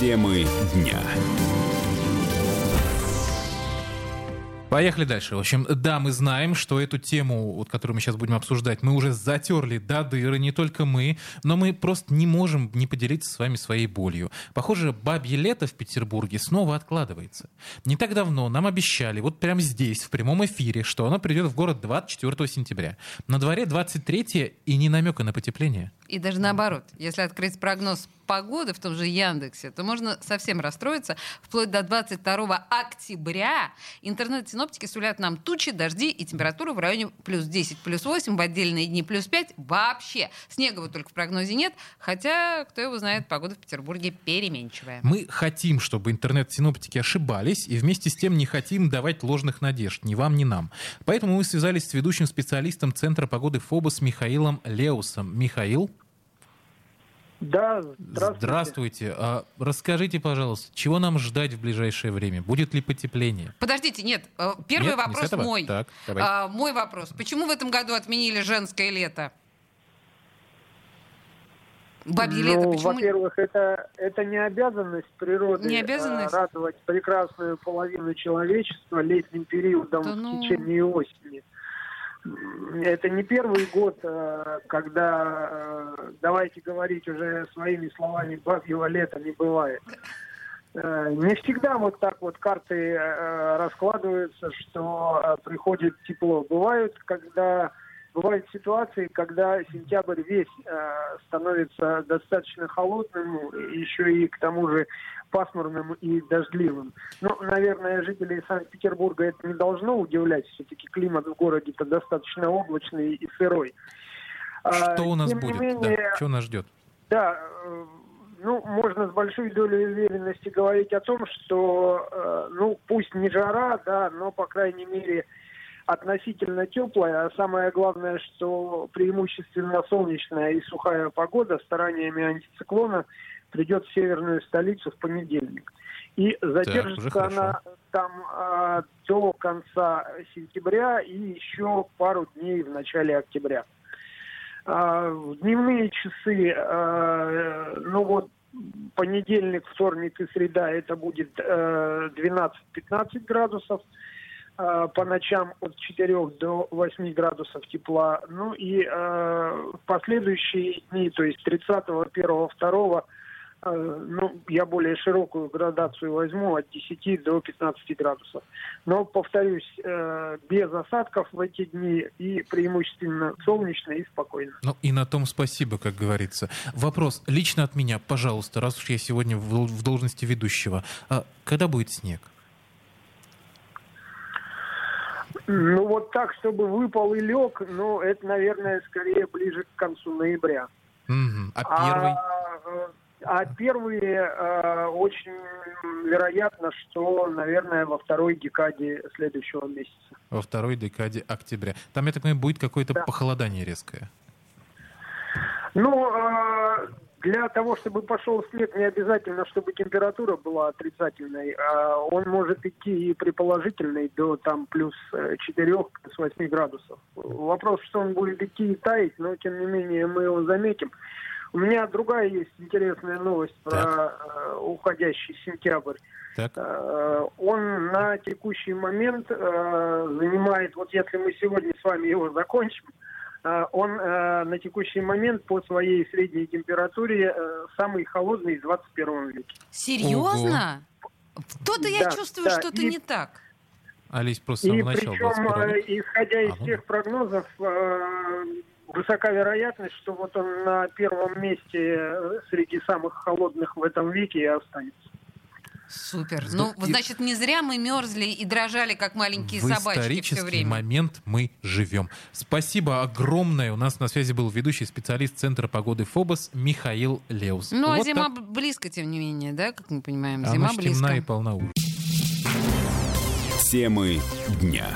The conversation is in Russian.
Темы дня. Поехали дальше. В общем, да, мы знаем, что эту тему, вот, которую мы сейчас будем обсуждать, мы уже затерли до дыры, не только мы, но мы просто не можем не поделиться с вами своей болью. Похоже, бабье лето в Петербурге снова откладывается. Не так давно нам обещали, вот прямо здесь, в прямом эфире, что оно придет в город 24 сентября. На дворе 23 и ни намека на потепление. И даже наоборот, если открыть прогноз погоды в том же Яндексе, то можно совсем расстроиться. Вплоть до 22 октября интернет-синоптики сулят нам тучи, дожди и температуру в районе плюс 10, плюс 8, в отдельные дни плюс 5. Вообще. Снега вот только в прогнозе нет, хотя, кто его знает, погода в Петербурге переменчивая. Мы хотим, чтобы интернет-синоптики ошибались, и вместе с тем не хотим давать ложных надежд, ни вам, ни нам. Поэтому мы связались с ведущим специалистом Центра погоды ФОБОС Михаилом Леусом. Михаил? Да, здравствуйте. Здравствуйте. А, расскажите, пожалуйста, чего нам ждать в ближайшее время? Будет ли потепление? Подождите, нет, э, первый Нет, не вопрос этого? мой. Так, давай. А, мой вопрос. Почему в этом году отменили женское лето? Бабье лето, Ну, почему? во-первых, это, это не обязанность природы Не обязанность? э, радовать прекрасную половину человечества летним периодом Да в ну. течение осени. Это не первый год, э, когда, э, давайте говорить уже своими словами, бабьего лета не бывает. Э, Не всегда вот так вот карты раскладываются, что приходит тепло. Бывают, когда бывают ситуации, когда сентябрь весь э, становится достаточно холодным, еще и к тому же пасмурным и дождливым. Ну, наверное, жителей Санкт-Петербурга это не должно удивлять. Все-таки климат в городе-то достаточно облачный и сырой. А, Что у нас тем будет? менее, Да, что нас ждет? да, ну, можно с большой долей уверенности говорить о том, что, э, ну, пусть не жара, да, но, по крайней мере, относительно теплая, а самое главное, что преимущественно солнечная и сухая погода стараниями антициклона придет в северную столицу в понедельник. И задержится хорошо. она там а, до конца сентября и еще пару дней в начале октября. А, в дневные часы, а, ну вот, понедельник, вторник и среда это будет э, 12-15 градусов. А, По ночам от 4 до 8 градусов тепла. Ну и э, в последующие дни, то есть 30, 1, 2, э, ну, я более широкую градацию возьму от 10 до 15 градусов. Но, повторюсь, э, без осадков в эти дни и преимущественно солнечно и спокойно. Ну и на том спасибо, как говорится. Вопрос лично от меня, пожалуйста, раз уж я сегодня в, в должности ведущего. А когда будет снег? Ну, вот так, чтобы выпал и лег, ну, это, наверное, скорее ближе к концу ноября. Мгм. А первый? э, А первые э, очень вероятно, что, наверное, во второй декаде следующего месяца. Во второй декаде октября. Там, я так понимаю, будет какое-то Да. похолодание резкое. Ну, э, для того, чтобы пошел снег, не обязательно, чтобы температура была отрицательной. А Он может идти и при положительной до там плюс 4, плюс 8 градусов. Вопрос, что он будет идти и таять, но тем не менее мы его заметим. У меня другая есть интересная новость про Так. э, уходящий сентябрь. Так? Э, Он на текущий момент э, занимает, вот если мы сегодня с вами его закончим, э, он э, на текущий момент по своей средней температуре э, самый холодный в 21 веке. Серьезно? То-то я Да, чувствую, да, что-то и- не так. Олесь просто с И начала причем, 21 э, исходя из А, ну тех прогнозов, э, высока вероятность, что вот он на первом месте э, среди самых холодных в этом веке и останется. Супер. Ну, и- значит, не зря мы мерзли и дрожали, как маленькие в собачки все исторический время. момент мы живем. Спасибо огромное. У нас на связи был ведущий специалист Центра погоды ФОБОС Михаил Леус. Ну, а Вот зима так. близко, тем не менее, да, как мы понимаем? Она Зима ж близко. темна и полна ужаса. Темы дня.